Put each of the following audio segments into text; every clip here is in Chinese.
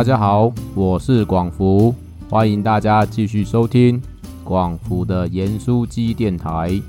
大家好，我是广福，欢迎大家继续收听广福的盐酥鸡电台。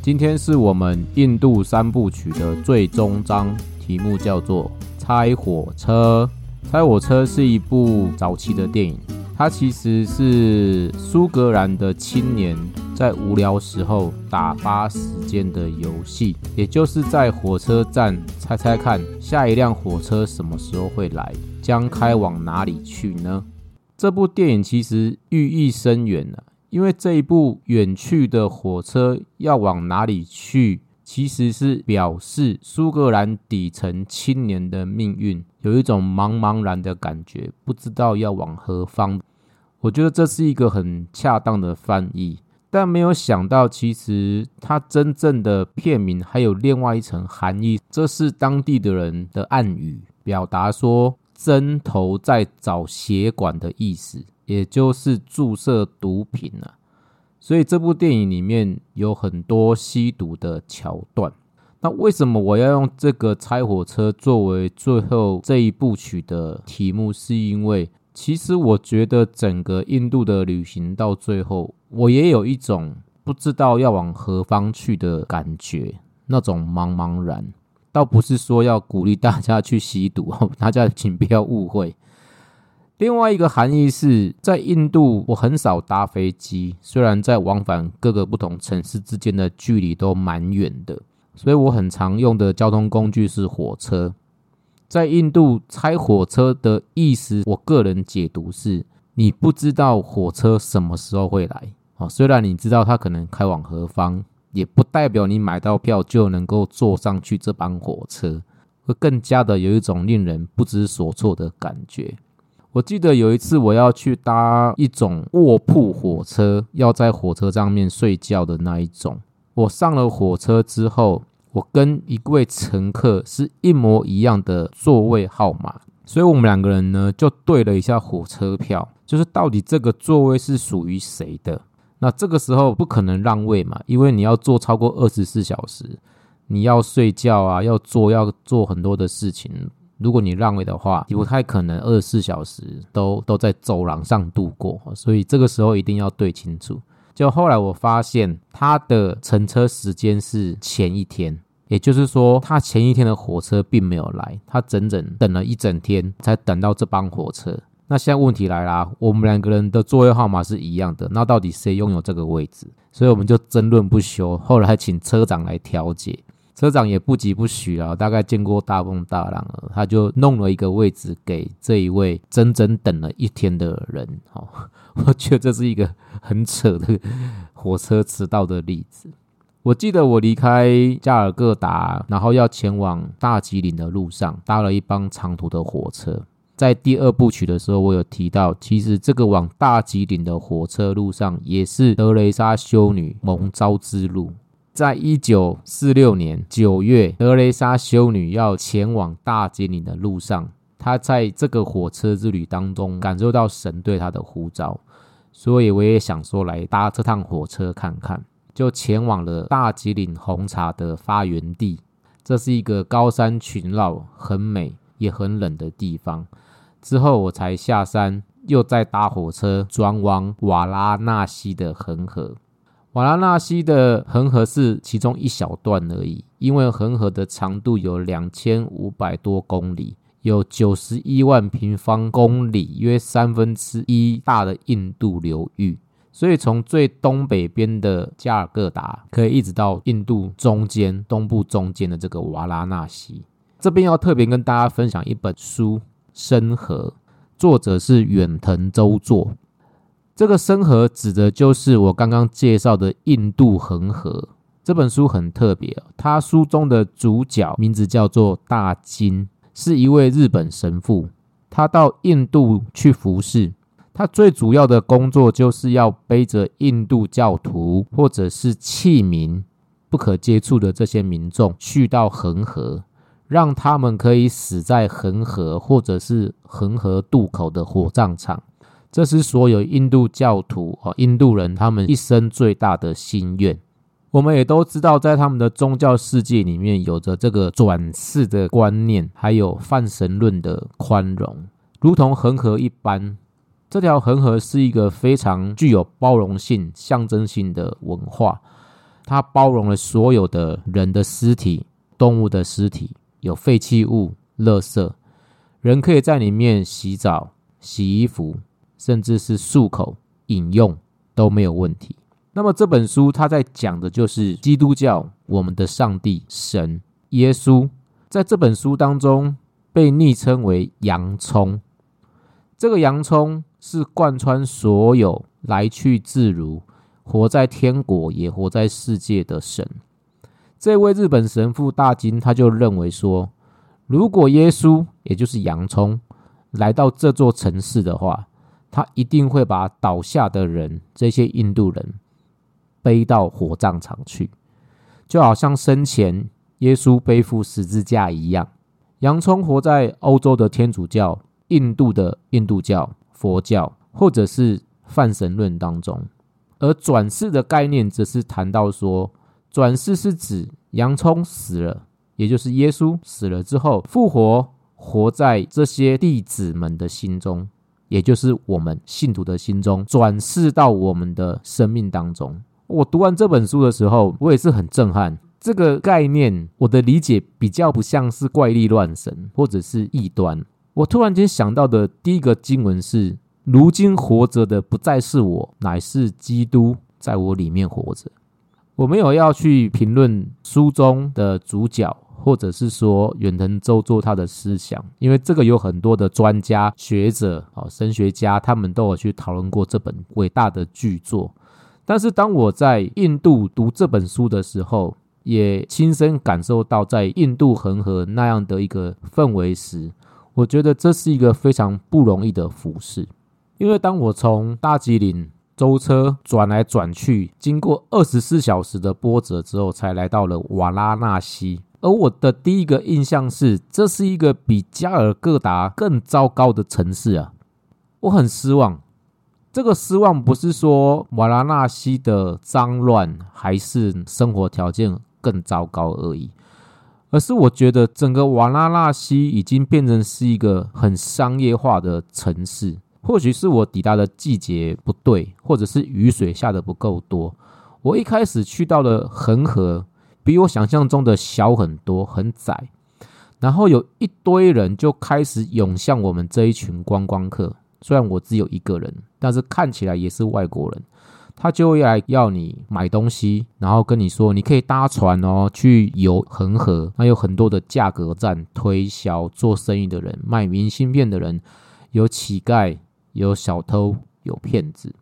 今天是我们印度三部曲的最终章，题目叫做《拆火车》。《拆火车》是一部早期的电影，它其实是苏格兰的青年在无聊时候打发时间的游戏，也就是在火车站猜猜看下一辆火车什么时候会来。将开往哪里去呢？这部电影其实寓意深远了，因为这一部远去的火车要往哪里去，其实是表示苏格兰底层青年的命运有一种茫茫然的感觉，不知道要往何方。我觉得这是一个很恰当的翻译，但没有想到，其实它真正的片名还有另外一层含义，这是当地的人的暗语，表达说。针头在找血管的意思，也就是注射毒品啊。所以这部电影里面有很多吸毒的桥段。那为什么我要用这个拆火车作为最后这一部曲的题目？是因为其实我觉得整个印度的旅行到最后，我也有一种不知道要往何方去的感觉，那种茫茫然。倒不是说要鼓励大家去吸毒哦，大家请不要误会。另外一个含义是在印度，我很少搭飞机，虽然在往返各个不同城市之间的距离都蛮远的，所以我很常用的交通工具是火车。在印度，拆火车的意思，我个人解读是：你不知道火车什么时候会来哦，虽然你知道它可能开往何方。也不代表你买到票就能够坐上去这班火车，会更加的有一种令人不知所措的感觉。我记得有一次我要去搭一种卧铺火车，要在火车上面睡觉的那一种。我上了火车之后，我跟一位乘客是一模一样的座位号码，所以我们两个人呢就对了一下火车票，就是到底这个座位是属于谁的。那这个时候不可能让位嘛，因为你要坐超过二十四小时，你要睡觉啊，要做要做很多的事情。如果你让位的话，不太可能二十四小时都都在走廊上度过。所以这个时候一定要对清楚。就后来我发现他的乘车时间是前一天，也就是说他前一天的火车并没有来，他整整等了一整天才等到这班火车。那现在问题来啦，我们两个人的座位号码是一样的，那到底谁拥有这个位置？所以我们就争论不休。后来请车长来调解，车长也不急不徐啊，大概见过大风大浪了，他就弄了一个位置给这一位整整等了一天的人。哦，我觉得这是一个很扯的火车迟到的例子。我记得我离开加尔各答，然后要前往大吉岭的路上，搭了一班长途的火车。在第二部曲的时候，我有提到，其实这个往大吉岭的火车路上，也是德雷莎修女蒙召之路。在一九四六年九月，德雷莎修女要前往大吉岭的路上，她在这个火车之旅当中感受到神对她的呼召，所以我也想说来搭这趟火车看看，就前往了大吉岭红茶的发源地。这是一个高山群绕、很美也很冷的地方。之后我才下山，又再搭火车转往瓦拉纳西的恒河。瓦拉纳西的恒河是其中一小段而已，因为恒河的长度有两千五百多公里，有九十一万平方公里，约三分之一大的印度流域。所以从最东北边的加尔各答，可以一直到印度中间东部中间的这个瓦拉纳西。这边要特别跟大家分享一本书。深河，作者是远藤周作。这个深河指的就是我刚刚介绍的印度恒河。这本书很特别，他书中的主角名字叫做大金，是一位日本神父。他到印度去服侍，他最主要的工作就是要背着印度教徒或者是器民不可接触的这些民众去到恒河。让他们可以死在恒河或者是恒河渡口的火葬场，这是所有印度教徒啊，印度人他们一生最大的心愿。我们也都知道，在他们的宗教世界里面，有着这个转世的观念，还有泛神论的宽容。如同恒河一般。这条恒河是一个非常具有包容性、象征性的文化，它包容了所有的人的尸体、动物的尸体，有废弃物、垃圾，人可以在里面洗澡、洗衣服，甚至是漱口、饮用都没有问题。那么这本书它在讲的就是基督教，我们的上帝神耶稣，在这本书当中被昵称为洋葱。这个洋葱是贯穿所有来去自如、活在天国也活在世界的神。这位日本神父大金他就认为说，如果耶稣也就是洋葱来到这座城市的话，他一定会把倒下的人这些印度人。背到火葬场去，就好像生前耶稣背负十字架一样。洋葱活在欧洲的天主教、印度的印度教、佛教，或者是泛神论当中。而转世的概念则是谈到说，转世是指洋葱死了，也就是耶稣死了之后复活，活在这些弟子们的心中，也就是我们信徒的心中，转世到我们的生命当中。我读完这本书的时候，我也是很震撼。这个概念，我的理解比较不像是怪力乱神或者是异端。我突然间想到的第一个经文是：如今活着的不再是我，乃是基督在我里面活着。我没有要去评论书中的主角，或者是说远藤周作他的思想，因为这个有很多的专家学者啊，神学家他们都有去讨论过这本伟大的巨作。但是当我在印度读这本书的时候，也亲身感受到在印度恒河那样的一个氛围时，我觉得这是一个非常不容易的服饰。因为当我从大吉岭舟车转来转去，经过二十四小时的波折之后，才来到了瓦拉纳西。而我的第一个印象是，这是一个比加尔各答更糟糕的城市啊！我很失望。这个失望不是说瓦拉纳西的脏乱还是生活条件更糟糕而已，而是我觉得整个瓦拉纳西已经变成是一个很商业化的城市。或许是我抵达的季节不对，或者是雨水下的不够多。我一开始去到了恒河，比我想象中的小很多，很窄。然后有一堆人就开始涌向我们这一群观光客。虽然我只有一个人，但是看起来也是外国人。他就会来要你买东西，然后跟你说你可以搭船哦，去游恒河。那有很多的价格战推销，做生意的人、卖明信片的人，有乞丐，有小偷，有骗子。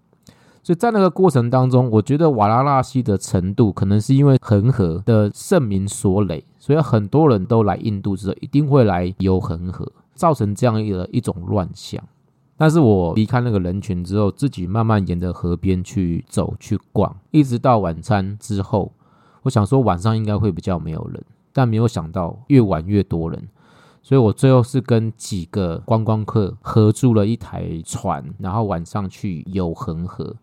所以在那个过程当中，我觉得瓦拉纳西的程度，可能是因为恒河的盛名所累，所以很多人都来印度之后，一定会来游恒河，造成这样一个一种乱象。但是我离开那个人群之后，自己慢慢沿着河边去走去逛，一直到晚餐之后，我想说晚上应该会比较没有人，但没有想到越晚越多人，所以我最后是跟几个观光客合租了一台船，然后晚上去游恒河。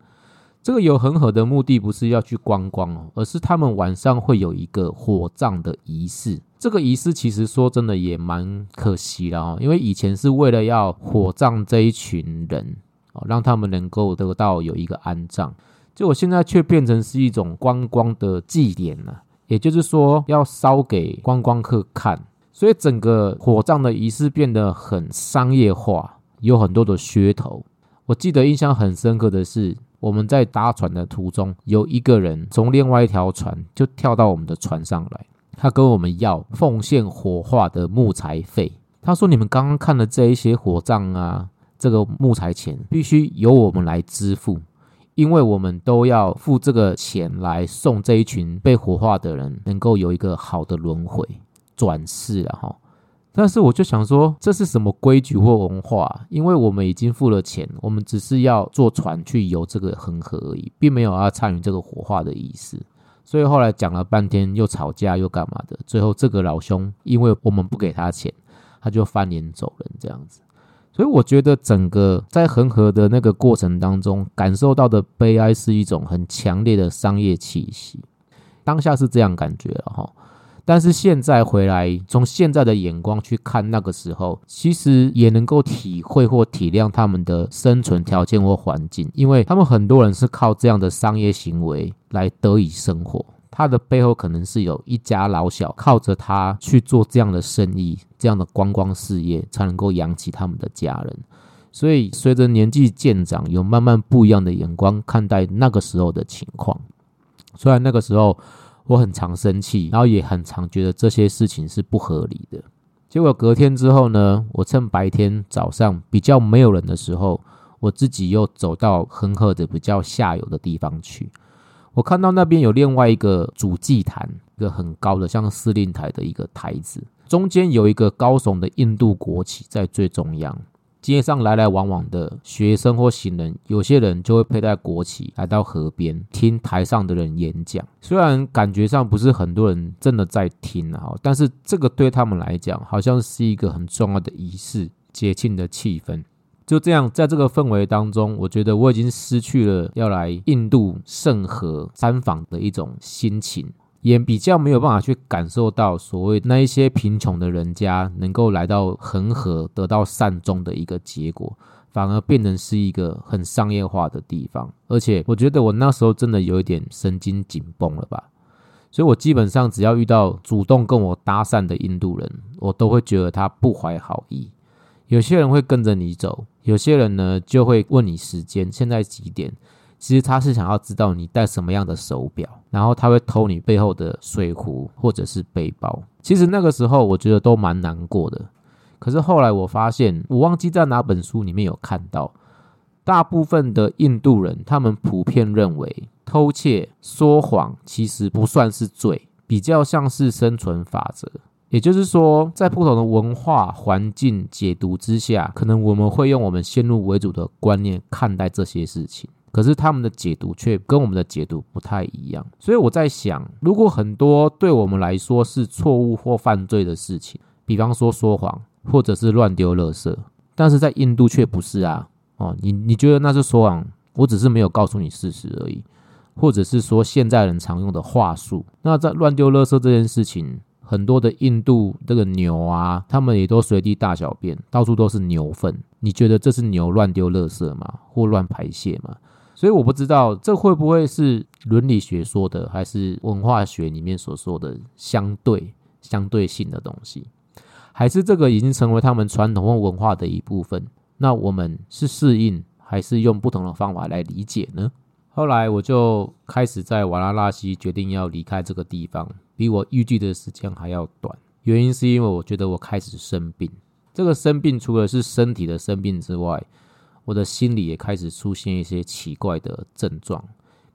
这个游恒河的目的不是要去观光哦，而是他们晚上会有一个火葬的仪式。这个仪式其实说真的也蛮可惜的哦，因为以前是为了要火葬这一群人哦，让他们能够得到有一个安葬，结果现在却变成是一种观光的祭典了。也就是说，要烧给观光客看，所以整个火葬的仪式变得很商业化，有很多的噱头。我记得印象很深刻的是。我们在搭船的途中，有一个人从另外一条船就跳到我们的船上来，他跟我们要奉献火化的木材费。他说：“你们刚刚看的这一些火葬啊，这个木材钱必须由我们来支付，因为我们都要付这个钱来送这一群被火化的人能够有一个好的轮回转世了哈。”但是我就想说，这是什么规矩或文化？因为我们已经付了钱，我们只是要坐船去游这个恒河而已，并没有要参与这个火化的仪式。所以后来讲了半天，又吵架又干嘛的，最后这个老兄因为我们不给他钱，他就翻脸走人这样子。所以我觉得整个在恒河的那个过程当中，感受到的悲哀是一种很强烈的商业气息，当下是这样感觉了哈。但是现在回来，从现在的眼光去看那个时候，其实也能够体会或体谅他们的生存条件或环境，因为他们很多人是靠这样的商业行为来得以生活。他的背后可能是有一家老小靠着他去做这样的生意、这样的观光事业，才能够养起他们的家人。所以，随着年纪渐长，有慢慢不一样的眼光看待那个时候的情况。虽然那个时候。我很常生气，然后也很常觉得这些事情是不合理的。结果隔天之后呢，我趁白天早上比较没有人的时候，我自己又走到恒河的比较下游的地方去。我看到那边有另外一个主祭坛，一个很高的像司令台的一个台子，中间有一个高耸的印度国旗在最中央。街上来来往往的学生或行人，有些人就会佩戴国旗来到河边听台上的人演讲。虽然感觉上不是很多人真的在听啊，但是这个对他们来讲，好像是一个很重要的仪式、节庆的气氛。就这样，在这个氛围当中，我觉得我已经失去了要来印度圣河参访的一种心情。也比较没有办法去感受到所谓那一些贫穷的人家能够来到恒河得到善终的一个结果，反而变成是一个很商业化的地方。而且我觉得我那时候真的有一点神经紧绷了吧，所以我基本上只要遇到主动跟我搭讪的印度人，我都会觉得他不怀好意。有些人会跟着你走，有些人呢就会问你时间，现在几点？其实他是想要知道你戴什么样的手表，然后他会偷你背后的水壶或者是背包。其实那个时候我觉得都蛮难过的。可是后来我发现，我忘记在哪本书里面有看到，大部分的印度人他们普遍认为偷窃、说谎其实不算是罪，比较像是生存法则。也就是说，在不同的文化环境解读之下，可能我们会用我们先入为主的观念看待这些事情。可是他们的解读却跟我们的解读不太一样，所以我在想，如果很多对我们来说是错误或犯罪的事情，比方说说谎或者是乱丢垃圾，但是在印度却不是啊，哦，你你觉得那是说谎？我只是没有告诉你事实而已，或者是说现在人常用的话术。那在乱丢垃圾这件事情，很多的印度这个牛啊，他们也都随地大小便，到处都是牛粪，你觉得这是牛乱丢垃圾吗？或乱排泄吗？所以我不知道这会不会是伦理学说的，还是文化学里面所说的相对相对性的东西，还是这个已经成为他们传统或文化的一部分？那我们是适应，还是用不同的方法来理解呢？后来我就开始在瓦拉纳西决定要离开这个地方，比我预计的时间还要短。原因是因为我觉得我开始生病，这个生病除了是身体的生病之外，我的心里也开始出现一些奇怪的症状，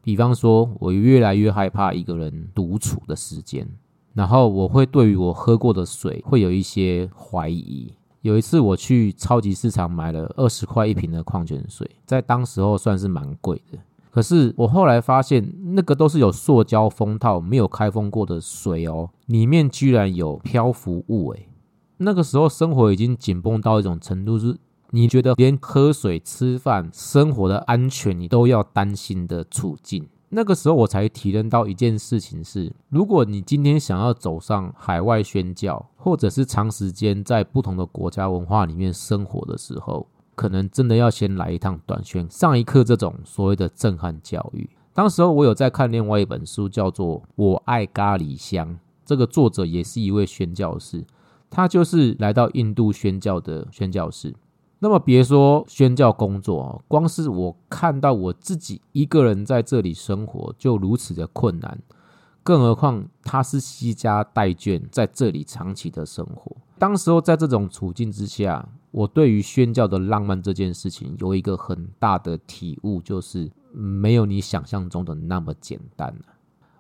比方说，我越来越害怕一个人独处的时间，然后我会对于我喝过的水会有一些怀疑。有一次我去超级市场买了二十块一瓶的矿泉水，在当时候算是蛮贵的，可是我后来发现那个都是有塑胶封套、没有开封过的水哦，里面居然有漂浮物诶，那个时候生活已经紧绷到一种程度是。你觉得连喝水、吃饭、生活的安全，你都要担心的处境，那个时候我才体认到一件事情是：如果你今天想要走上海外宣教，或者是长时间在不同的国家文化里面生活的时候，可能真的要先来一趟短宣，上一课这种所谓的震撼教育。当时候我有在看另外一本书，叫做《我爱咖喱香》，这个作者也是一位宣教士，他就是来到印度宣教的宣教士。那么别说宣教工作光是我看到我自己一个人在这里生活就如此的困难，更何况他是西家带眷在这里长期的生活。当时候在这种处境之下，我对于宣教的浪漫这件事情有一个很大的体悟，就是没有你想象中的那么简单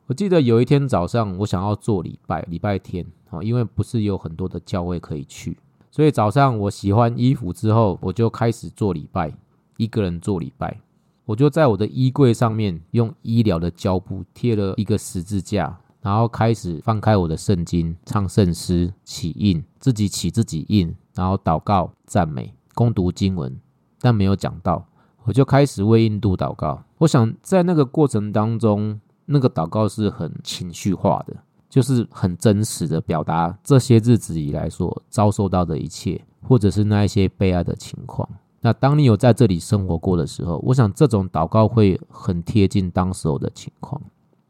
我记得有一天早上，我想要做礼拜，礼拜天啊，因为不是有很多的教会可以去。所以早上我洗完衣服之后，我就开始做礼拜，一个人做礼拜。我就在我的衣柜上面用医疗的胶布贴了一个十字架，然后开始翻开我的圣经，唱圣诗，起印，自己起自己印，然后祷告、赞美、攻读经文，但没有讲到，我就开始为印度祷告。我想在那个过程当中，那个祷告是很情绪化的。就是很真实的表达这些日子以来所遭受到的一切，或者是那一些悲哀的情况。那当你有在这里生活过的时候，我想这种祷告会很贴近当时候的情况。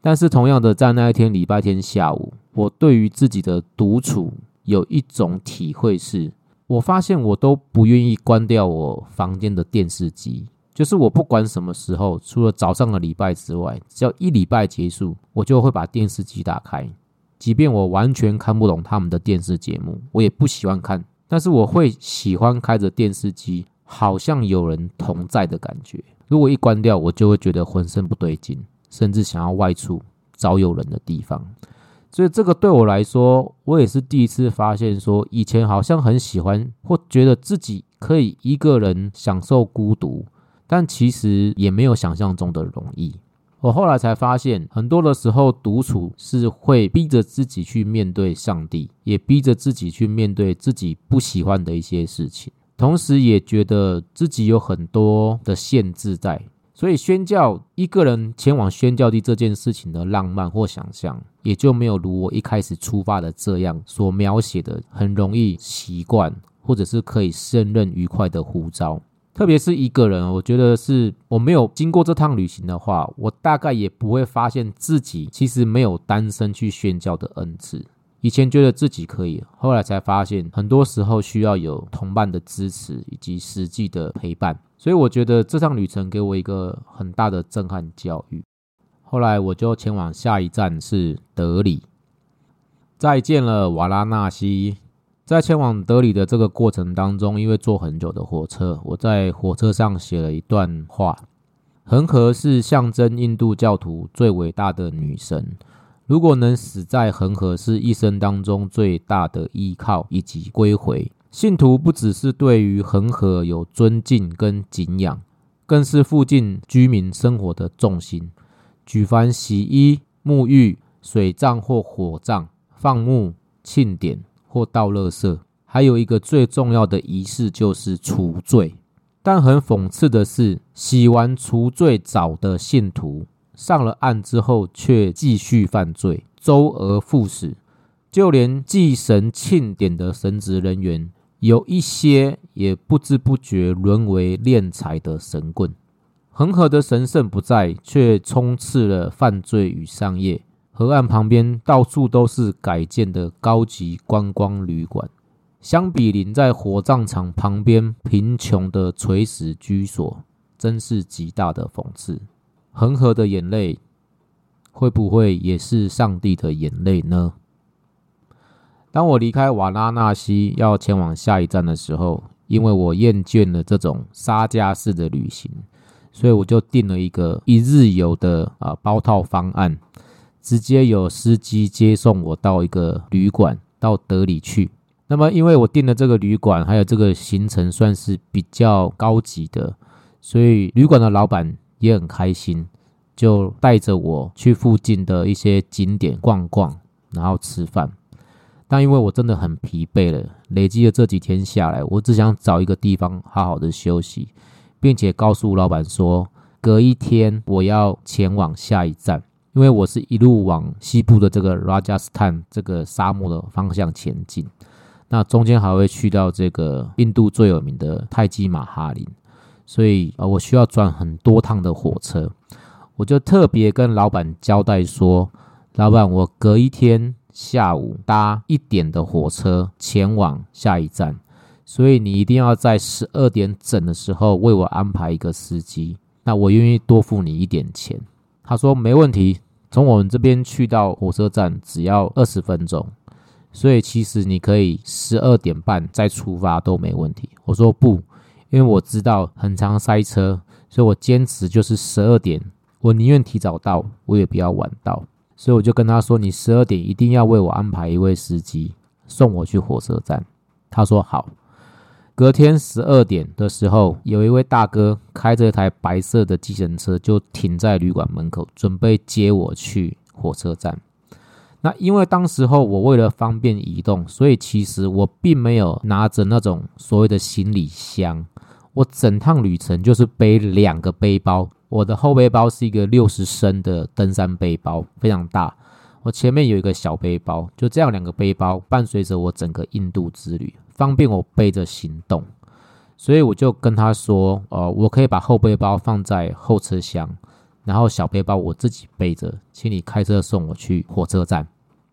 但是同样的，在那一天礼拜天下午，我对于自己的独处有一种体会是，我发现我都不愿意关掉我房间的电视机。就是我不管什么时候，除了早上的礼拜之外，只要一礼拜结束，我就会把电视机打开。即便我完全看不懂他们的电视节目，我也不喜欢看，但是我会喜欢开着电视机，好像有人同在的感觉。如果一关掉，我就会觉得浑身不对劲。甚至想要外出找有人的地方，所以这个对我来说，我也是第一次发现，说以前好像很喜欢或觉得自己可以一个人享受孤独，但其实也没有想象中的容易。我后来才发现，很多的时候独处是会逼着自己去面对上帝，也逼着自己去面对自己不喜欢的一些事情，同时也觉得自己有很多的限制在。所以宣教一个人前往宣教地这件事情的浪漫或想象，也就没有如我一开始出发的这样所描写的，很容易习惯或者是可以胜任愉快的呼召。特别是一个人，我觉得是我没有经过这趟旅行的话，我大概也不会发现自己其实没有单身去宣教的恩赐。以前觉得自己可以，后来才发现，很多时候需要有同伴的支持以及实际的陪伴。所以我觉得这趟旅程给我一个很大的震撼教育。后来我就前往下一站是德里，再见了瓦拉纳西。在前往德里的这个过程当中，因为坐很久的火车，我在火车上写了一段话：恒河是象征印度教徒最伟大的女神。如果能死在恒河，是一生当中最大的依靠以及归回。信徒不只是对于恒河有尊敬跟敬仰，更是附近居民生活的重心。举凡洗衣、沐浴、水葬或火葬、放牧、庆典或倒垃圾，还有一个最重要的仪式就是除罪。但很讽刺的是，洗完除罪澡的信徒。上了岸之后，却继续犯罪，周而复始。就连祭神庆典的神职人员，有一些也不知不觉沦为敛财的神棍。恒河的神圣不在，却充斥了犯罪与商业。河岸旁边到处都是改建的高级观光旅馆，相比邻在火葬场旁边贫穷的垂死居所，真是极大的讽刺。恒河的眼泪会不会也是上帝的眼泪呢？当我离开瓦拉纳西要前往下一站的时候，因为我厌倦了这种沙加式的旅行，所以我就订了一个一日游的啊包套方案，直接有司机接送我到一个旅馆到德里去。那么，因为我订的这个旅馆还有这个行程算是比较高级的，所以旅馆的老板。也很开心，就带着我去附近的一些景点逛逛，然后吃饭。但因为我真的很疲惫了，累积了这几天下来，我只想找一个地方好好的休息，并且告诉老板说，隔一天我要前往下一站，因为我是一路往西部的这个 Rajasthan 这个沙漠的方向前进，那中间还会去到这个印度最有名的泰姬玛哈林。所以啊，我需要转很多趟的火车，我就特别跟老板交代说：“老板，我隔一天下午搭一点的火车前往下一站，所以你一定要在十二点整的时候为我安排一个司机。那我愿意多付你一点钱。”他说：“没问题，从我们这边去到火车站只要二十分钟，所以其实你可以十二点半再出发都没问题。”我说：“不。”因为我知道很长塞车，所以我坚持就是十二点，我宁愿提早到，我也不要晚到。所以我就跟他说：“你十二点一定要为我安排一位司机送我去火车站。”他说：“好。”隔天十二点的时候，有一位大哥开着一台白色的计程车就停在旅馆门口，准备接我去火车站。那因为当时候我为了方便移动，所以其实我并没有拿着那种所谓的行李箱。我整趟旅程就是背两个背包，我的后背包是一个六十升的登山背包，非常大。我前面有一个小背包，就这样两个背包伴随着我整个印度之旅，方便我背着行动。所以我就跟他说：“呃，我可以把后背包放在后车厢，然后小背包我自己背着，请你开车送我去火车站。”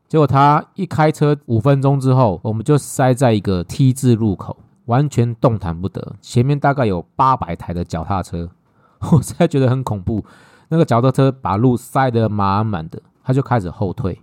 结果他一开车五分钟之后，我们就塞在一个 T 字路口，完全动弹不得。前面大概有八百台的脚踏车，我实在觉得很恐怖。那个脚踏车把路塞得满满的，他就开始后退。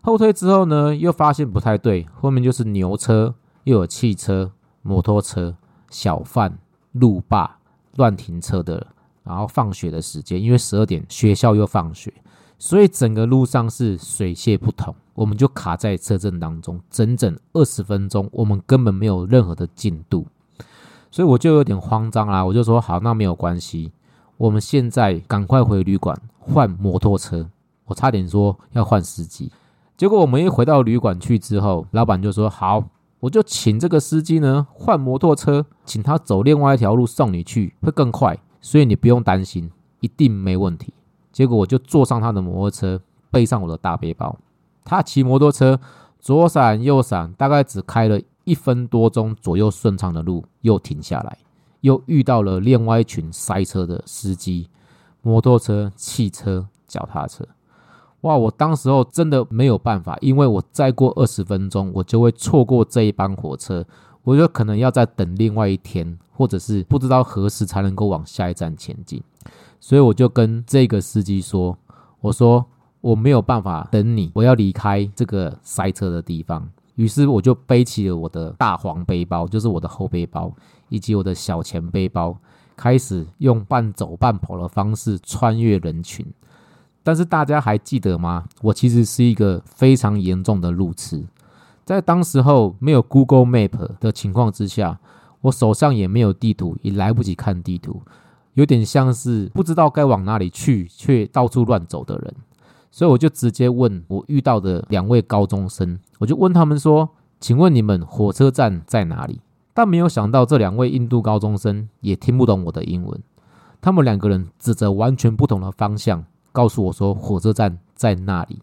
后退之后呢，又发现不太对，后面就是牛车，又有汽车、摩托车。小贩、路霸、乱停车的，然后放学的时间，因为十二点学校又放学，所以整个路上是水泄不通。我们就卡在车阵当中，整整二十分钟，我们根本没有任何的进度，所以我就有点慌张啦。我就说：“好，那没有关系，我们现在赶快回旅馆换摩托车。”我差点说要换司机，结果我们一回到旅馆去之后，老板就说：“好。”我就请这个司机呢换摩托车，请他走另外一条路送你去，会更快，所以你不用担心，一定没问题。结果我就坐上他的摩托车，背上我的大背包，他骑摩托车左闪右闪，大概只开了一分多钟左右顺畅的路，又停下来，又遇到了另外一群塞车的司机，摩托车、汽车、脚踏车。哇！我当时候真的没有办法，因为我再过二十分钟，我就会错过这一班火车，我就可能要再等另外一天，或者是不知道何时才能够往下一站前进。所以我就跟这个司机说：“我说我没有办法等你，我要离开这个塞车的地方。”于是我就背起了我的大黄背包，就是我的后背包，以及我的小前背包，开始用半走半跑的方式穿越人群。但是大家还记得吗？我其实是一个非常严重的路痴，在当时候没有 Google Map 的情况之下，我手上也没有地图，也来不及看地图，有点像是不知道该往哪里去，却到处乱走的人。所以我就直接问我遇到的两位高中生，我就问他们说：“请问你们火车站在哪里？”但没有想到这两位印度高中生也听不懂我的英文，他们两个人指着完全不同的方向。告诉我说火车站在那里，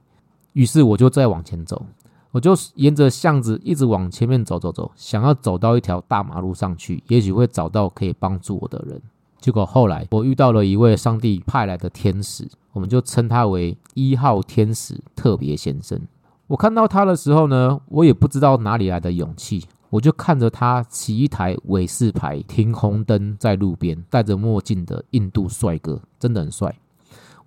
于是我就再往前走，我就沿着巷子一直往前面走走走，想要走到一条大马路上去，也许会找到可以帮助我的人。结果后来我遇到了一位上帝派来的天使，我们就称他为一号天使特别先生。我看到他的时候呢，我也不知道哪里来的勇气，我就看着他骑一台伟士牌停红灯在路边，戴着墨镜的印度帅哥，真的很帅。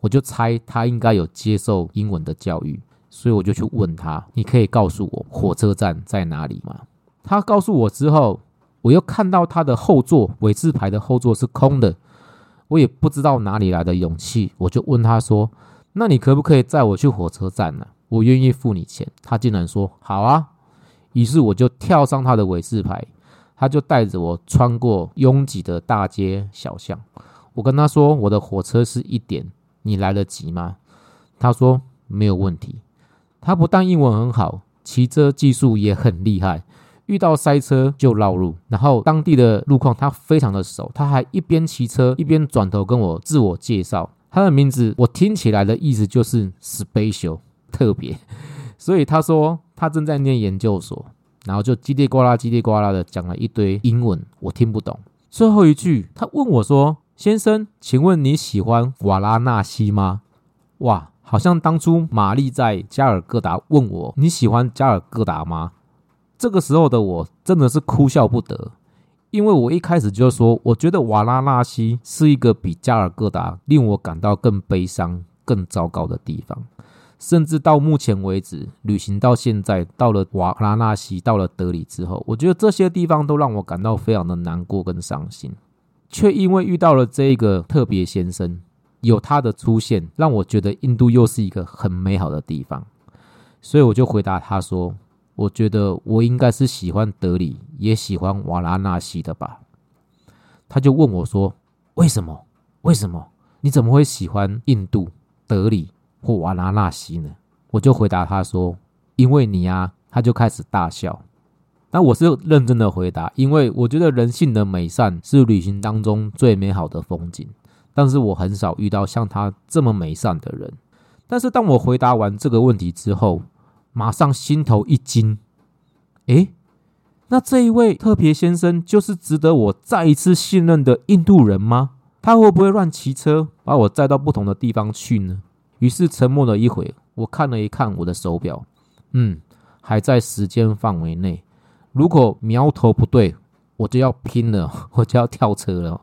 我就猜他应该有接受英文的教育，所以我就去问他：“你可以告诉我火车站在哪里吗？”他告诉我之后，我又看到他的后座尾字牌的后座是空的，我也不知道哪里来的勇气，我就问他说：“那你可不可以载我去火车站呢？我愿意付你钱。”他竟然说：“好啊！”于是我就跳上他的尾字牌，他就带着我穿过拥挤的大街小巷。我跟他说：“我的火车是一点。”你来得及吗？他说没有问题。他不但英文很好，骑车技术也很厉害。遇到塞车就绕路，然后当地的路况他非常的熟。他还一边骑车一边转头跟我自我介绍。他的名字我听起来的意思就是 special 特别。所以他说他正在念研究所，然后就叽里呱啦叽里呱啦的讲了一堆英文，我听不懂。最后一句他问我说。先生，请问你喜欢瓦拉纳西吗？哇，好像当初玛丽在加尔各答问我你喜欢加尔各答吗？这个时候的我真的是哭笑不得，因为我一开始就说，我觉得瓦拉纳西是一个比加尔各答令我感到更悲伤、更糟糕的地方。甚至到目前为止，旅行到现在，到了瓦拉纳西，到了德里之后，我觉得这些地方都让我感到非常的难过跟伤心。却因为遇到了这个特别先生，有他的出现，让我觉得印度又是一个很美好的地方，所以我就回答他说：“我觉得我应该是喜欢德里，也喜欢瓦拉纳西的吧。”他就问我说：“为什么？为什么？你怎么会喜欢印度、德里或瓦拉纳西呢？”我就回答他说：“因为你啊。”他就开始大笑。那我是认真的回答，因为我觉得人性的美善是旅行当中最美好的风景，但是我很少遇到像他这么美善的人。但是当我回答完这个问题之后，马上心头一惊，诶，那这一位特别先生就是值得我再一次信任的印度人吗？他会不会乱骑车把我载到不同的地方去呢？于是沉默了一会，我看了一看我的手表，嗯，还在时间范围内。如果苗头不对，我就要拼了，我就要跳车了。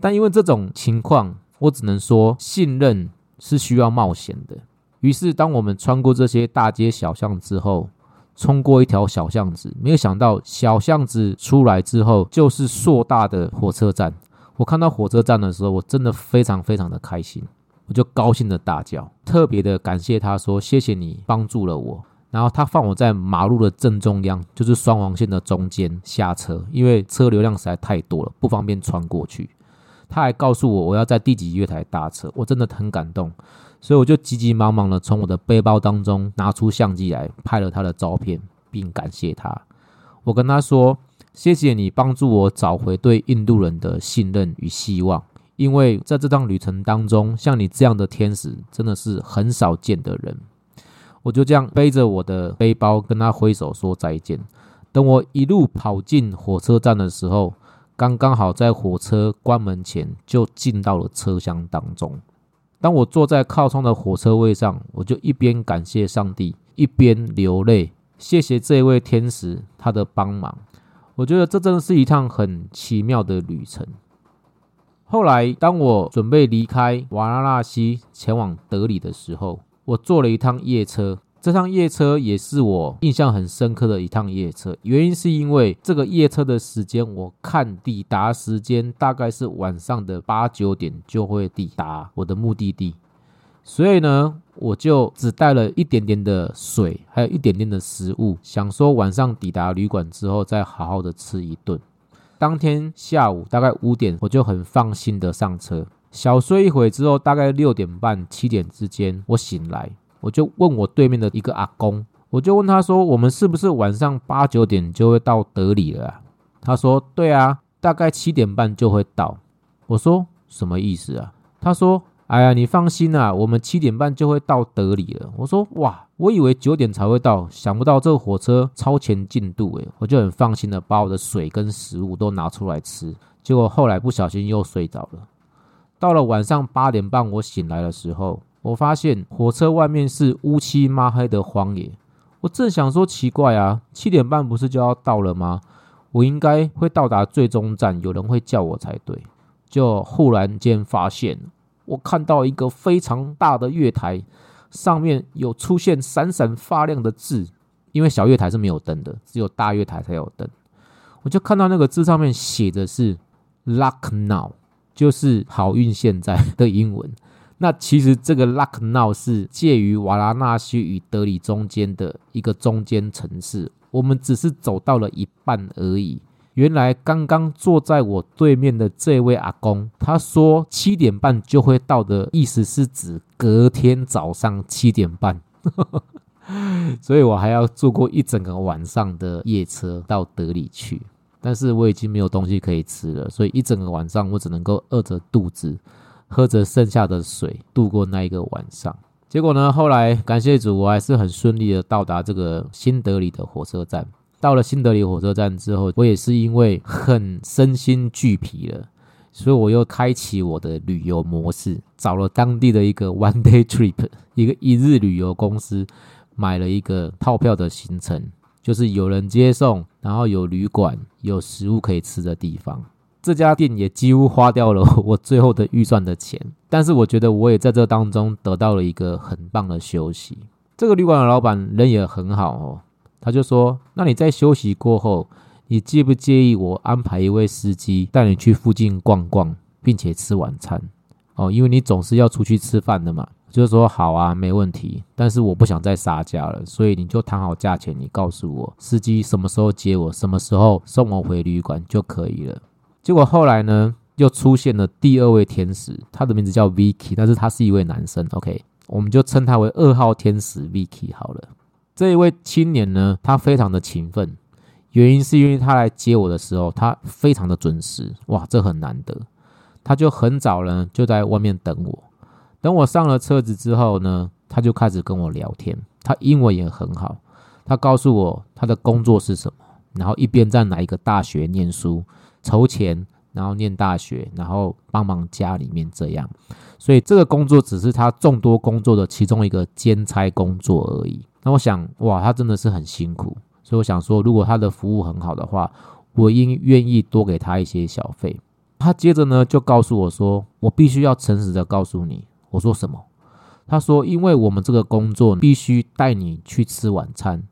但因为这种情况，我只能说信任是需要冒险的。于是，当我们穿过这些大街小巷之后，冲过一条小巷子，没有想到小巷子出来之后就是硕大的火车站。我看到火车站的时候，我真的非常非常的开心，我就高兴的大叫，特别的感谢他说：“谢谢你帮助了我。”然后他放我在马路的正中央，就是双黄线的中间下车，因为车流量实在太多了，不方便穿过去。他还告诉我我要在第几月台搭车，我真的很感动。所以我就急急忙忙的从我的背包当中拿出相机来拍了他的照片，并感谢他。我跟他说：“谢谢你帮助我找回对印度人的信任与希望，因为在这趟旅程当中，像你这样的天使真的是很少见的人。”我就这样背着我的背包跟他挥手说再见。等我一路跑进火车站的时候，刚刚好在火车关门前就进到了车厢当中。当我坐在靠窗的火车位上，我就一边感谢上帝，一边流泪，谢谢这位天使他的帮忙。我觉得这真是一趟很奇妙的旅程。后来，当我准备离开瓦拉纳西前往德里的时候，我坐了一趟夜车。这趟夜车也是我印象很深刻的一趟夜车，原因是因为这个夜车的时间，我看抵达时间大概是晚上的八九点就会抵达我的目的地，所以呢，我就只带了一点点的水，还有一点点的食物，想说晚上抵达旅馆之后再好好的吃一顿。当天下午大概五点，我就很放心的上车，小睡一会之后，大概六点半七点之间，我醒来。我就问我对面的一个阿公，我就问他说：“我们是不是晚上八九点就会到德里了？”他说：“对啊，大概七点半就会到。”我说：“什么意思啊？”他说：“哎呀，你放心啊，我们七点半就会到德里了。”我说：“哇，我以为九点才会到，想不到这个火车超前进度诶，我就很放心的把我的水跟食物都拿出来吃。结果后来不小心又睡着了。到了晚上八点半，我醒来的时候。我发现火车外面是乌漆抹黑的荒野，我正想说奇怪啊，七点半不是就要到了吗？我应该会到达最终站，有人会叫我才对。就忽然间发现，我看到一个非常大的月台，上面有出现闪闪发亮的字，因为小月台是没有灯的，只有大月台才有灯。我就看到那个字上面写的是 “luck now”，就是好运现在的英文。那其实这个 Lucknow 是介于瓦拉纳西与德里中间的一个中间城市，我们只是走到了一半而已。原来刚刚坐在我对面的这位阿公，他说七点半就会到的意思是指隔天早上七点半，所以我还要坐过一整个晚上的夜车到德里去。但是我已经没有东西可以吃了，所以一整个晚上我只能够饿着肚子。喝着剩下的水度过那一个晚上，结果呢？后来感谢主，我还是很顺利的到达这个新德里的火车站。到了新德里火车站之后，我也是因为很身心俱疲了，所以我又开启我的旅游模式，找了当地的一个 one day trip，一个一日旅游公司，买了一个套票的行程，就是有人接送，然后有旅馆，有食物可以吃的地方。这家店也几乎花掉了 我最后的预算的钱，但是我觉得我也在这当中得到了一个很棒的休息。这个旅馆的老板人也很好哦，他就说：“那你在休息过后，你介不介意我安排一位司机带你去附近逛逛，并且吃晚餐？哦，因为你总是要出去吃饭的嘛。”就是说：“好啊，没问题。但是我不想再杀价了，所以你就谈好价钱，你告诉我司机什么时候接我，什么时候送我回旅馆就可以了。”结果后来呢，又出现了第二位天使，他的名字叫 Vicky，但是他是一位男生。OK，我们就称他为二号天使 Vicky 好了。这一位青年呢，他非常的勤奋，原因是因为他来接我的时候，他非常的准时。哇，这很难得。他就很早呢，就在外面等我。等我上了车子之后呢，他就开始跟我聊天，他英文也很好，他告诉我他的工作是什么，然后一边在哪一个大学念书，筹钱，然后念大学，然后帮忙家里面这样，所以这个工作只是他众多工作的其中一个兼差工作而已。那我想，哇，他真的是很辛苦，所以我想说，如果他的服务很好的话，我应愿意多给他一些小费。他接着呢就告诉我说：“我必须要诚实的告诉你。”我说什么？他说：“因为我们这个工作必须带你去吃晚餐，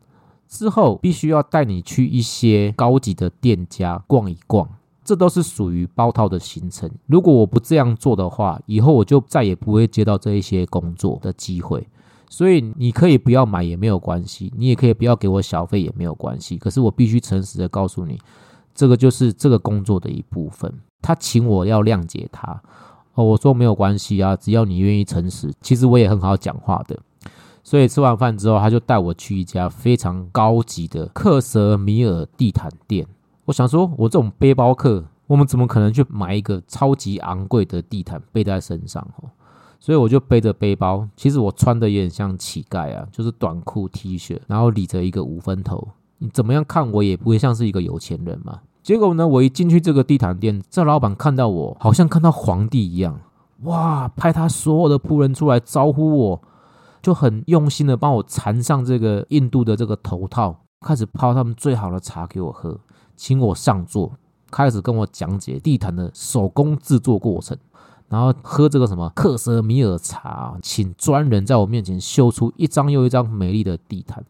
之后必须要带你去一些高级的店家逛一逛，这都是属于包套的行程。如果我不这样做的话，以后我就再也不会接到这一些工作的机会。所以你可以不要买也没有关系，你也可以不要给我小费也没有关系。可是我必须诚实的告诉你，这个就是这个工作的一部分。”他请我要谅解他哦，我说没有关系啊，只要你愿意诚实，其实我也很好讲话的。所以吃完饭之后，他就带我去一家非常高级的克什米尔地毯店。我想说，我这种背包客，我们怎么可能去买一个超级昂贵的地毯背在身上？哦，所以我就背着背包，其实我穿的也很像乞丐啊，就是短裤 T 恤，然后理着一个五分头。你怎么样看我也不会像是一个有钱人嘛。结果呢，我一进去这个地毯店，这老板看到我，好像看到皇帝一样，哇，派他所有的仆人出来招呼我，就很用心的帮我缠上这个印度的这个头套，开始泡他们最好的茶给我喝，请我上座，开始跟我讲解地毯的手工制作过程，然后喝这个什么克什米尔茶，请专人在我面前秀出一张又一张美丽的地毯，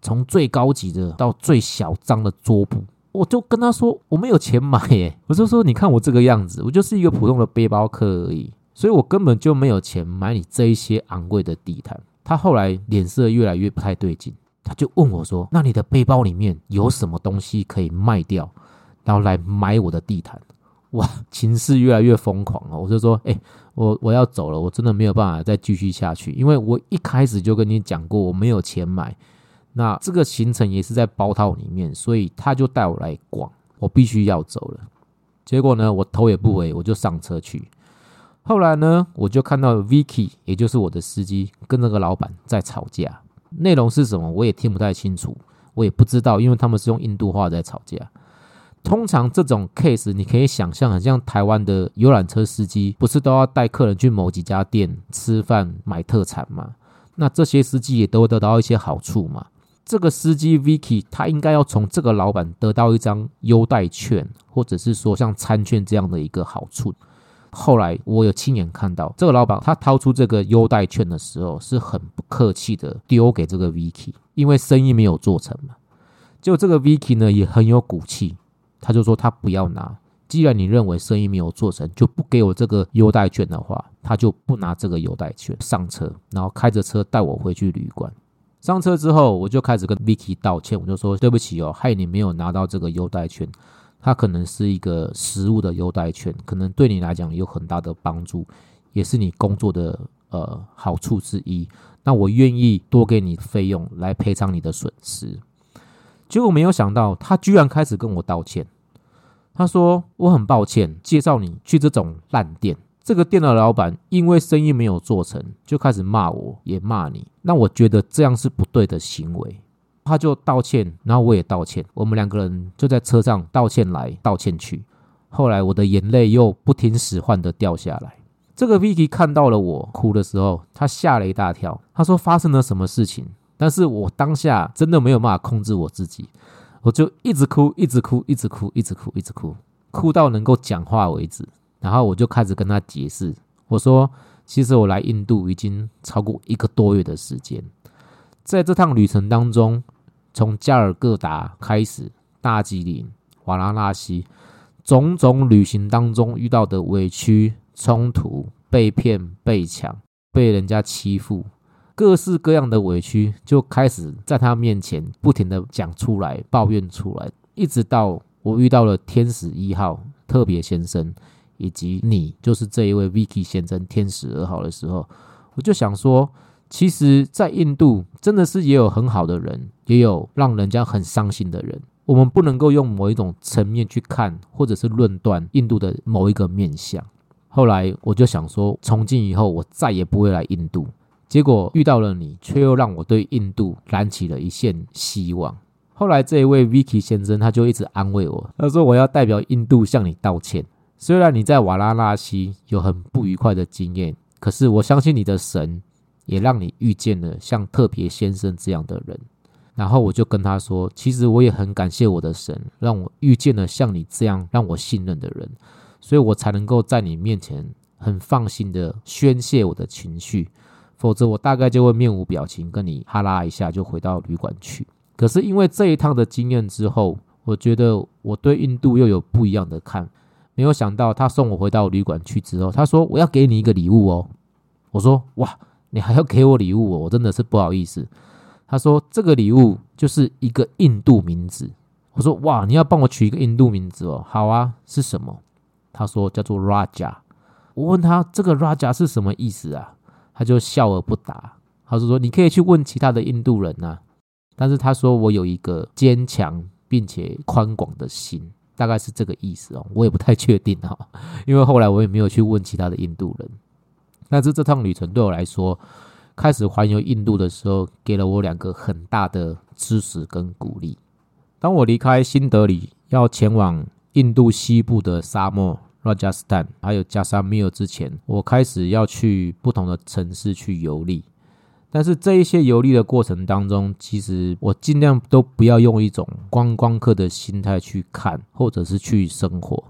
从最高级的到最小张的桌布。我就跟他说我没有钱买耶，我就说你看我这个样子，我就是一个普通的背包客而已，所以我根本就没有钱买你这一些昂贵的地毯。他后来脸色越来越不太对劲，他就问我说：“那你的背包里面有什么东西可以卖掉，然后来买我的地毯？”哇，情势越来越疯狂了。我就说：“哎，我我要走了，我真的没有办法再继续下去，因为我一开始就跟你讲过，我没有钱买。”那这个行程也是在包套里面，所以他就带我来逛，我必须要走了。结果呢，我头也不回，我就上车去。后来呢，我就看到 Vicky，也就是我的司机，跟那个老板在吵架。内容是什么，我也听不太清楚，我也不知道，因为他们是用印度话在吵架。通常这种 case，你可以想象，很像台湾的游览车司机，不是都要带客人去某几家店吃饭、买特产吗？那这些司机也都会得到一些好处嘛。这个司机 Vicky，他应该要从这个老板得到一张优待券，或者是说像餐券这样的一个好处。后来我有亲眼看到，这个老板他掏出这个优待券的时候，是很不客气的丢给这个 Vicky，因为生意没有做成嘛。就这个 Vicky 呢，也很有骨气，他就说他不要拿。既然你认为生意没有做成，就不给我这个优待券的话，他就不拿这个优待券上车，然后开着车带我回去旅馆。上车之后，我就开始跟 Vicky 道歉，我就说对不起哦，害你没有拿到这个优待券。它可能是一个实物的优待券，可能对你来讲有很大的帮助，也是你工作的呃好处之一。那我愿意多给你费用来赔偿你的损失。结果没有想到，他居然开始跟我道歉。他说我很抱歉介绍你去这种烂店。这个店的老板因为生意没有做成，就开始骂我，也骂你。那我觉得这样是不对的行为，他就道歉，然后我也道歉，我们两个人就在车上道歉来道歉去。后来我的眼泪又不听使唤的掉下来。这个 Vicky 看到了我哭的时候，他吓了一大跳。他说发生了什么事情？但是我当下真的没有办法控制我自己，我就一直哭，一直哭，一直哭，一直哭，一直哭，哭到能够讲话为止。然后我就开始跟他解释，我说：“其实我来印度已经超过一个多月的时间，在这趟旅程当中，从加尔各答开始，大吉林、瓦拉纳西，种种旅行当中遇到的委屈、冲突、被骗、被抢、被人家欺负，各式各样的委屈，就开始在他面前不停的讲出来、抱怨出来，一直到我遇到了天使一号特别先生。”以及你就是这一位 Vicky 先生天使二号的时候，我就想说，其实，在印度真的是也有很好的人，也有让人家很伤心的人。我们不能够用某一种层面去看，或者是论断印度的某一个面相。后来我就想说，从今以后我再也不会来印度，结果遇到了你，却又让我对印度燃起了一线希望。后来这一位 Vicky 先生他就一直安慰我，他说我要代表印度向你道歉。虽然你在瓦拉纳西有很不愉快的经验，可是我相信你的神也让你遇见了像特别先生这样的人。然后我就跟他说，其实我也很感谢我的神，让我遇见了像你这样让我信任的人，所以我才能够在你面前很放心的宣泄我的情绪。否则我大概就会面无表情跟你哈拉一下就回到旅馆去。可是因为这一趟的经验之后，我觉得我对印度又有不一样的看法。没有想到他送我回到旅馆去之后，他说我要给你一个礼物哦。我说哇，你还要给我礼物哦？我真的是不好意思。他说这个礼物就是一个印度名字。我说哇，你要帮我取一个印度名字哦？好啊，是什么？他说叫做 Raja。我问他这个 Raja 是什么意思啊？他就笑而不答。他是说：“你可以去问其他的印度人呐。”但是他说：“我有一个坚强并且宽广的心，大概是这个意思哦。”我也不太确定哈，因为后来我也没有去问其他的印度人。但是这趟旅程对我来说，开始环游印度的时候，给了我两个很大的支持跟鼓励。当我离开新德里，要前往印度西部的沙漠。Rajasthan 还有加沙米尔之前，我开始要去不同的城市去游历，但是这一些游历的过程当中，其实我尽量都不要用一种观光客的心态去看，或者是去生活。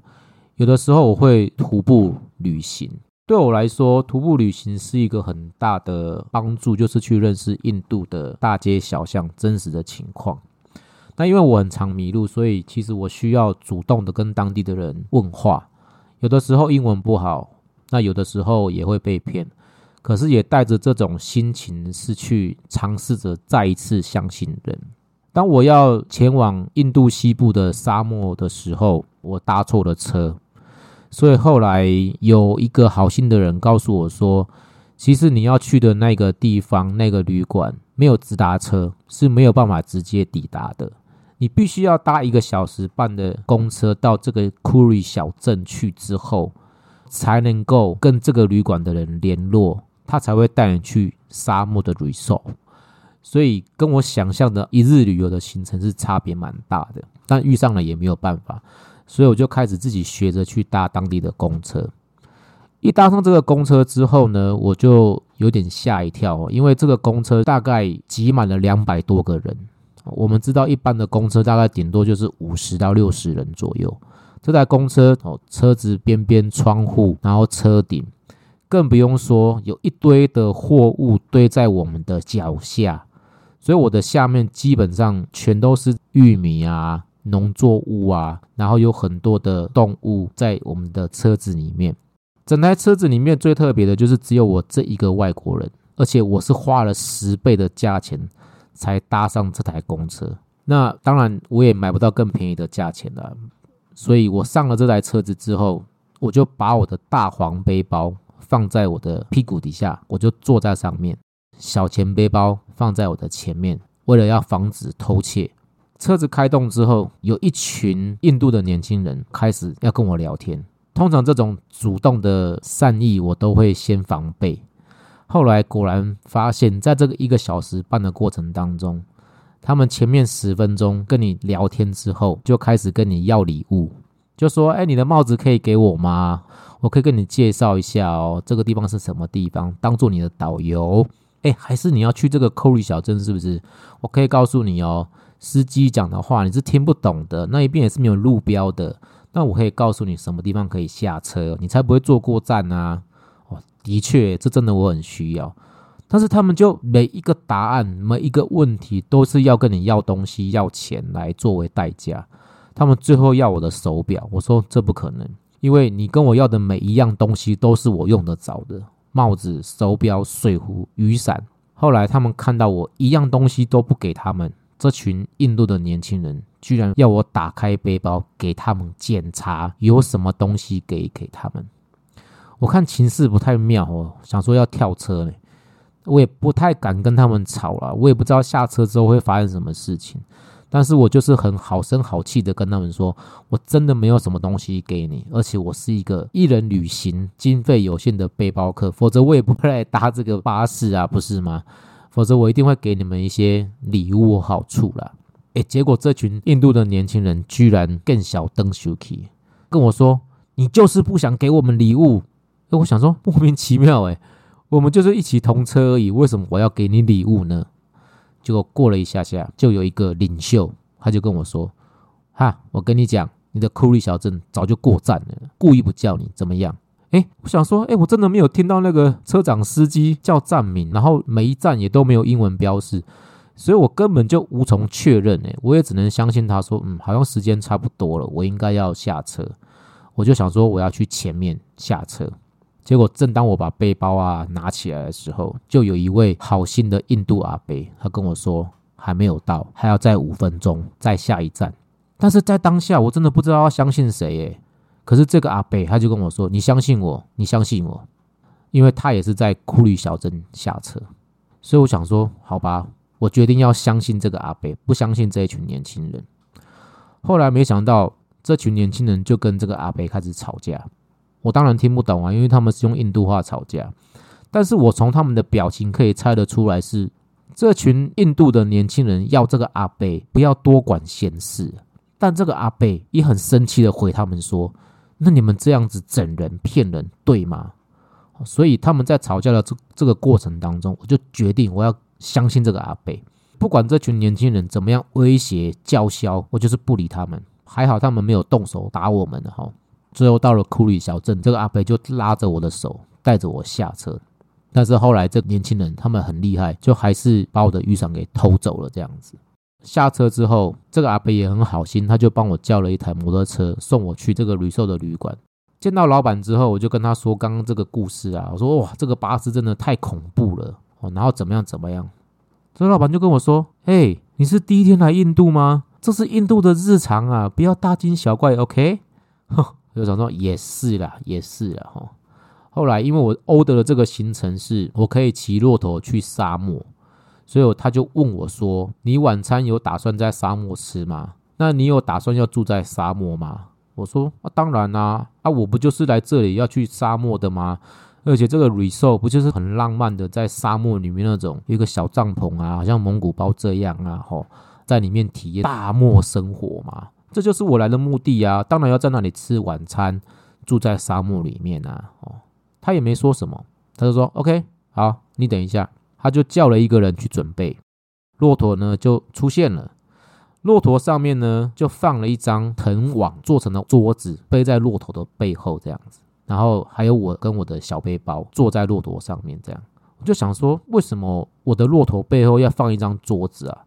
有的时候我会徒步旅行，对我来说，徒步旅行是一个很大的帮助，就是去认识印度的大街小巷真实的情况。那因为我很常迷路，所以其实我需要主动的跟当地的人问话。有的时候英文不好，那有的时候也会被骗，可是也带着这种心情是去尝试着再一次相信人。当我要前往印度西部的沙漠的时候，我搭错了车，所以后来有一个好心的人告诉我说，其实你要去的那个地方那个旅馆没有直达车，是没有办法直接抵达的。你必须要搭一个小时半的公车到这个库瑞小镇去之后，才能够跟这个旅馆的人联络，他才会带你去沙漠的 resort。所以跟我想象的一日旅游的行程是差别蛮大的，但遇上了也没有办法，所以我就开始自己学着去搭当地的公车。一搭上这个公车之后呢，我就有点吓一跳，因为这个公车大概挤满了两百多个人。我们知道，一般的公车大概顶多就是五十到六十人左右。这台公车哦，车子边边窗户，然后车顶，更不用说有一堆的货物堆在我们的脚下，所以我的下面基本上全都是玉米啊、农作物啊，然后有很多的动物在我们的车子里面。整台车子里面最特别的就是只有我这一个外国人，而且我是花了十倍的价钱。才搭上这台公车，那当然我也买不到更便宜的价钱了。所以我上了这台车子之后，我就把我的大黄背包放在我的屁股底下，我就坐在上面，小钱背包放在我的前面，为了要防止偷窃。车子开动之后，有一群印度的年轻人开始要跟我聊天。通常这种主动的善意，我都会先防备。后来果然发现，在这个一个小时半的过程当中，他们前面十分钟跟你聊天之后，就开始跟你要礼物，就说：“哎，你的帽子可以给我吗？我可以跟你介绍一下哦，这个地方是什么地方，当做你的导游。哎，还是你要去这个 c o r y 小镇，是不是？我可以告诉你哦，司机讲的话你是听不懂的，那一边也是没有路标的。那我可以告诉你什么地方可以下车，你才不会坐过站啊。”的确，这真的我很需要，但是他们就每一个答案、每一个问题都是要跟你要东西、要钱来作为代价。他们最后要我的手表，我说这不可能，因为你跟我要的每一样东西都是我用得着的，帽子、手表、水壶、雨伞。后来他们看到我一样东西都不给他们，这群印度的年轻人居然要我打开背包给他们检查有什么东西给给他们。我看情势不太妙哦，想说要跳车呢，我也不太敢跟他们吵了，我也不知道下车之后会发生什么事情。但是我就是很好声好气的跟他们说，我真的没有什么东西给你，而且我是一个一人旅行经费有限的背包客，否则我也不会来搭这个巴士啊，不是吗？否则我一定会给你们一些礼物好处啦。诶，结果这群印度的年轻人居然更小登 Suki，跟我说，你就是不想给我们礼物。诶，我想说莫名其妙诶，我们就是一起同车而已，为什么我要给你礼物呢？结果过了一下下，就有一个领袖，他就跟我说：“哈，我跟你讲，你的库里小镇早就过站了，故意不叫你怎么样？”诶，我想说，诶，我真的没有听到那个车长司机叫站名，然后每一站也都没有英文标示。所以我根本就无从确认诶，我也只能相信他说，嗯，好像时间差不多了，我应该要下车。我就想说我要去前面下车，结果正当我把背包啊拿起来的时候，就有一位好心的印度阿伯，他跟我说还没有到，还要再五分钟，再下一站。但是在当下我真的不知道要相信谁诶。可是这个阿伯他就跟我说，你相信我，你相信我，因为他也是在库里小镇下车，所以我想说，好吧。我决定要相信这个阿贝，不相信这一群年轻人。后来没想到，这群年轻人就跟这个阿贝开始吵架。我当然听不懂啊，因为他们是用印度话吵架。但是我从他们的表情可以猜得出来，是这群印度的年轻人要这个阿贝不要多管闲事。但这个阿贝也很生气的回他们说：“那你们这样子整人骗人，对吗？”所以他们在吵架的这这个过程当中，我就决定我要。相信这个阿贝，不管这群年轻人怎么样威胁叫嚣，我就是不理他们。还好他们没有动手打我们哈。最后到了库里小镇，这个阿伯就拉着我的手，带着我下车。但是后来这年轻人他们很厉害，就还是把我的雨伞给偷走了。这样子下车之后，这个阿伯也很好心，他就帮我叫了一台摩托车送我去这个旅社的旅馆。见到老板之后，我就跟他说刚刚这个故事啊，我说哇，这个巴士真的太恐怖了。哦然后怎么样？怎么样？这老板就跟我说：“嘿，你是第一天来印度吗？这是印度的日常啊，不要大惊小怪，OK？” 就想说也是啦，也是啦。哈，后来因为我欧德的这个行程是我可以骑骆驼去沙漠，所以他就问我说：“你晚餐有打算在沙漠吃吗？那你有打算要住在沙漠吗？”我说：“啊，当然啦，啊，我不就是来这里要去沙漠的吗？”而且这个 resort 不就是很浪漫的，在沙漠里面那种一个小帐篷啊，好像蒙古包这样啊，吼，在里面体验大漠生活嘛，这就是我来的目的啊。当然要在那里吃晚餐，住在沙漠里面啊，哦，他也没说什么，他就说 OK，好，你等一下，他就叫了一个人去准备，骆驼呢就出现了，骆驼上面呢就放了一张藤网做成的桌子，背在骆驼的背后这样子。然后还有我跟我的小背包坐在骆驼上面，这样我就想说，为什么我的骆驼背后要放一张桌子啊？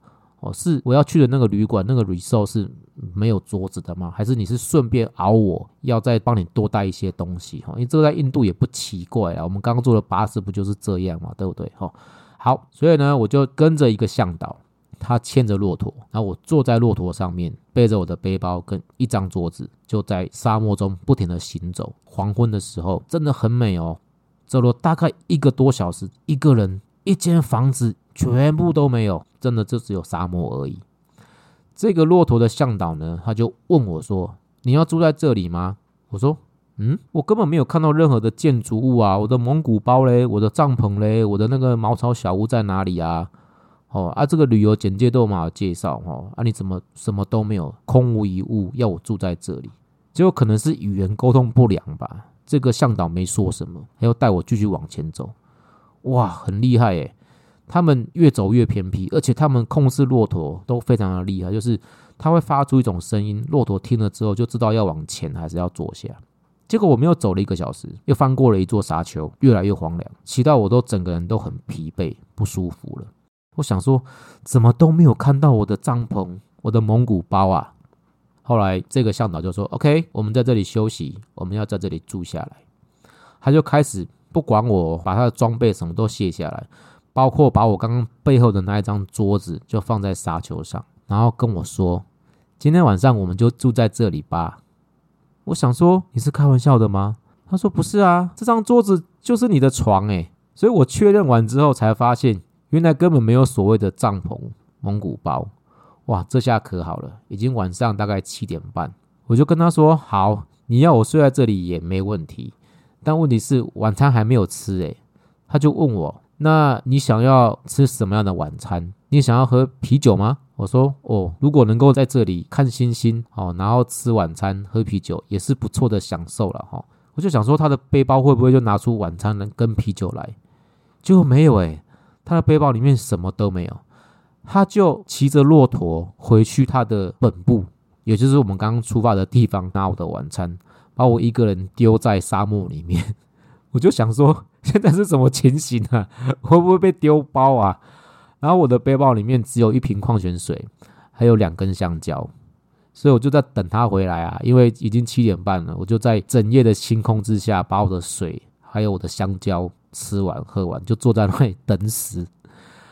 是我要去的那个旅馆那个 resort 是没有桌子的吗？还是你是顺便熬我要再帮你多带一些东西？哈，因为这个在印度也不奇怪啊，我们刚刚坐的巴士不就是这样嘛，对不对？哈，好，所以呢，我就跟着一个向导。他牵着骆驼，然后我坐在骆驼上面，背着我的背包跟一张桌子，就在沙漠中不停的行走。黄昏的时候真的很美哦，走了大概一个多小时，一个人一间房子全部都没有，真的就只有沙漠而已。这个骆驼的向导呢，他就问我说：“你要住在这里吗？”我说：“嗯，我根本没有看到任何的建筑物啊，我的蒙古包嘞，我的帐篷嘞，我的那个茅草小屋在哪里啊？”哦啊，这个旅游简介都蛮好介绍哦啊，你怎么什么都没有，空无一物，要我住在这里，结果可能是语言沟通不良吧。这个向导没说什么，还要带我继续往前走。哇，很厉害诶，他们越走越偏僻，而且他们控制骆驼都非常的厉害，就是他会发出一种声音，骆驼听了之后就知道要往前还是要坐下。结果我们又走了一个小时，又翻过了一座沙丘，越来越荒凉，骑到我都整个人都很疲惫，不舒服了。我想说，怎么都没有看到我的帐篷、我的蒙古包啊！后来这个向导就说：“OK，我们在这里休息，我们要在这里住下来。”他就开始不管我，把他的装备什么都卸下来，包括把我刚刚背后的那一张桌子就放在沙丘上，然后跟我说：“今天晚上我们就住在这里吧。”我想说：“你是开玩笑的吗？”他说：“不是啊，这张桌子就是你的床诶。”所以我确认完之后才发现。原来根本没有所谓的帐篷、蒙古包，哇，这下可好了，已经晚上大概七点半，我就跟他说：“好，你要我睡在这里也没问题，但问题是晚餐还没有吃。”诶，他就问我：“那你想要吃什么样的晚餐？你想要喝啤酒吗？”我说：“哦，如果能够在这里看星星，哦，然后吃晚餐喝啤酒，也是不错的享受了哈。”我就想说，他的背包会不会就拿出晚餐能跟啤酒来？结果没有诶，他的背包里面什么都没有。他就骑着骆驼回去他的本部，也就是我们刚刚出发的地方，拿我的晚餐，把我一个人丢在沙漠里面。我就想说，现在是什么情形啊？会不会被丢包啊？然后我的背包里面只有一瓶矿泉水，还有两根香蕉，所以我就在等他回来啊。因为已经七点半了，我就在整夜的星空之下，把我的水还有我的香蕉吃完喝完，就坐在那里等死。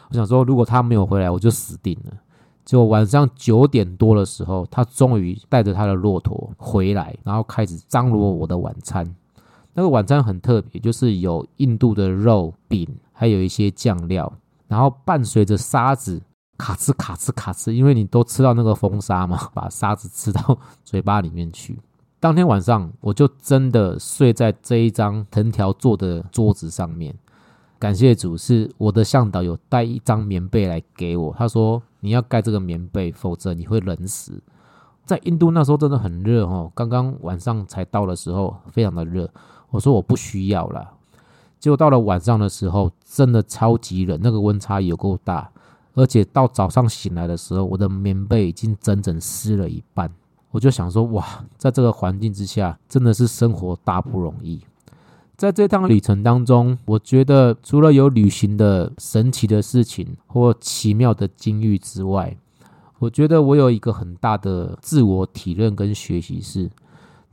我想说，如果他没有回来，我就死定了。就晚上九点多的时候，他终于带着他的骆驼回来，然后开始张罗我的晚餐。那个晚餐很特别，就是有印度的肉饼，还有一些酱料，然后伴随着沙子卡哧卡哧卡哧，因为你都吃到那个风沙嘛，把沙子吃到嘴巴里面去。当天晚上，我就真的睡在这一张藤条做的桌子上面。感谢主，是我的向导有带一张棉被来给我。他说：“你要盖这个棉被，否则你会冷死。”在印度那时候真的很热哦，刚刚晚上才到的时候非常的热。我说我不需要了。结果到了晚上的时候，真的超级冷，那个温差有够大，而且到早上醒来的时候，我的棉被已经整整湿了一半。我就想说：“哇，在这个环境之下，真的是生活大不容易。”在这趟旅程当中，我觉得除了有旅行的神奇的事情或奇妙的境遇之外，我觉得我有一个很大的自我体认跟学习是：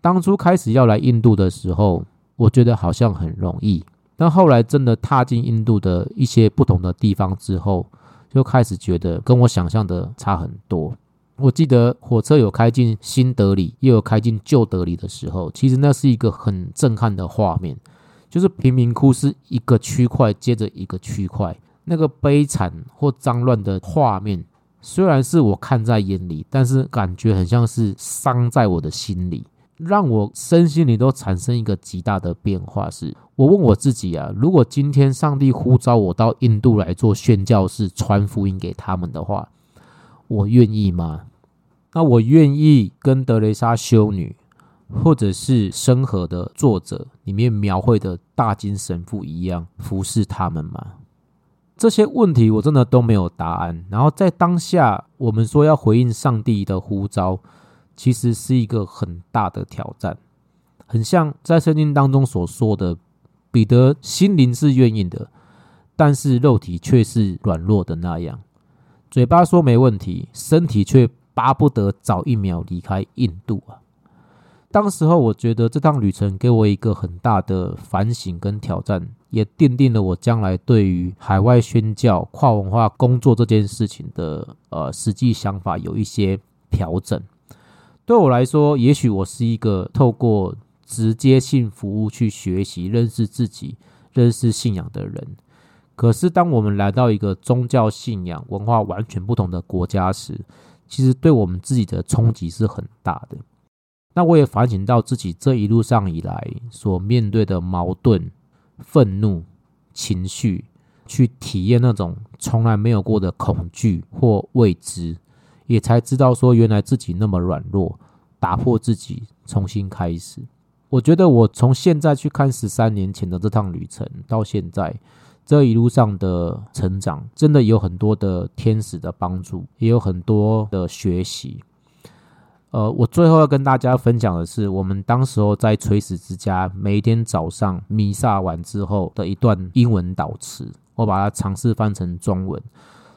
当初开始要来印度的时候，我觉得好像很容易，但后来真的踏进印度的一些不同的地方之后，就开始觉得跟我想象的差很多。我记得火车有开进新德里，又有开进旧德里的时候，其实那是一个很震撼的画面。就是贫民窟是一个区块接着一个区块，那个悲惨或脏乱的画面，虽然是我看在眼里，但是感觉很像是伤在我的心里，让我身心里都产生一个极大的变化。是我问我自己啊，如果今天上帝呼召我到印度来做宣教士，传福音给他们的话，我愿意吗？那我愿意跟德雷莎修女。或者是生和的作者里面描绘的大金神父一样服侍他们吗？这些问题我真的都没有答案。然后在当下，我们说要回应上帝的呼召，其实是一个很大的挑战。很像在圣经当中所说的，彼得心灵是愿意的，但是肉体却是软弱的那样。嘴巴说没问题，身体却巴不得早一秒离开印度啊！当时候，我觉得这趟旅程给我一个很大的反省跟挑战，也奠定了我将来对于海外宣教、跨文化工作这件事情的呃实际想法有一些调整。对我来说，也许我是一个透过直接性服务去学习、认识自己、认识信仰的人。可是，当我们来到一个宗教信仰、文化完全不同的国家时，其实对我们自己的冲击是很大的。那我也反省到自己这一路上以来所面对的矛盾、愤怒、情绪，去体验那种从来没有过的恐惧或未知，也才知道说原来自己那么软弱，打破自己，重新开始。我觉得我从现在去看十三年前的这趟旅程，到现在这一路上的成长，真的有很多的天使的帮助，也有很多的学习。呃，我最后要跟大家分享的是，我们当时候在垂死之家，每一天早上弥撒完之后的一段英文祷词，我把它尝试翻成中文。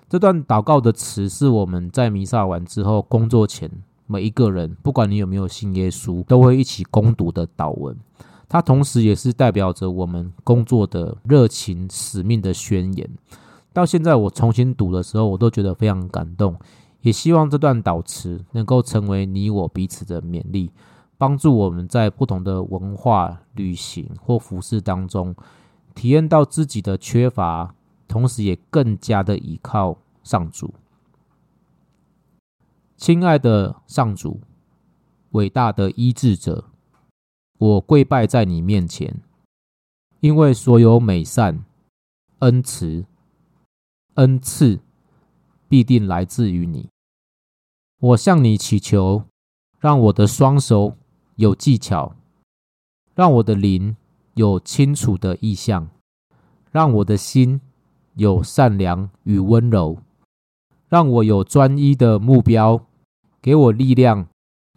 这段祷告的词是我们在弥撒完之后工作前每一个人，不管你有没有信耶稣，都会一起攻读的祷文。它同时也是代表着我们工作的热情、使命的宣言。到现在我重新读的时候，我都觉得非常感动。也希望这段祷词能够成为你我彼此的勉励，帮助我们在不同的文化、旅行或服饰当中，体验到自己的缺乏，同时也更加的依靠上主。亲爱的上主，伟大的医治者，我跪拜在你面前，因为所有美善、恩慈、恩赐必定来自于你。我向你祈求，让我的双手有技巧，让我的灵有清楚的意向，让我的心有善良与温柔，让我有专一的目标，给我力量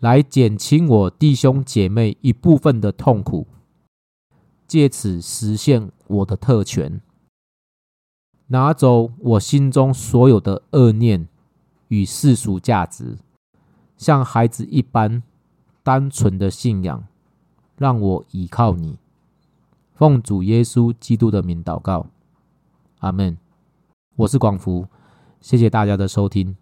来减轻我弟兄姐妹一部分的痛苦，借此实现我的特权，拿走我心中所有的恶念。与世俗价值，像孩子一般单纯的信仰，让我倚靠你。奉主耶稣基督的名祷告，阿门。我是广福，谢谢大家的收听。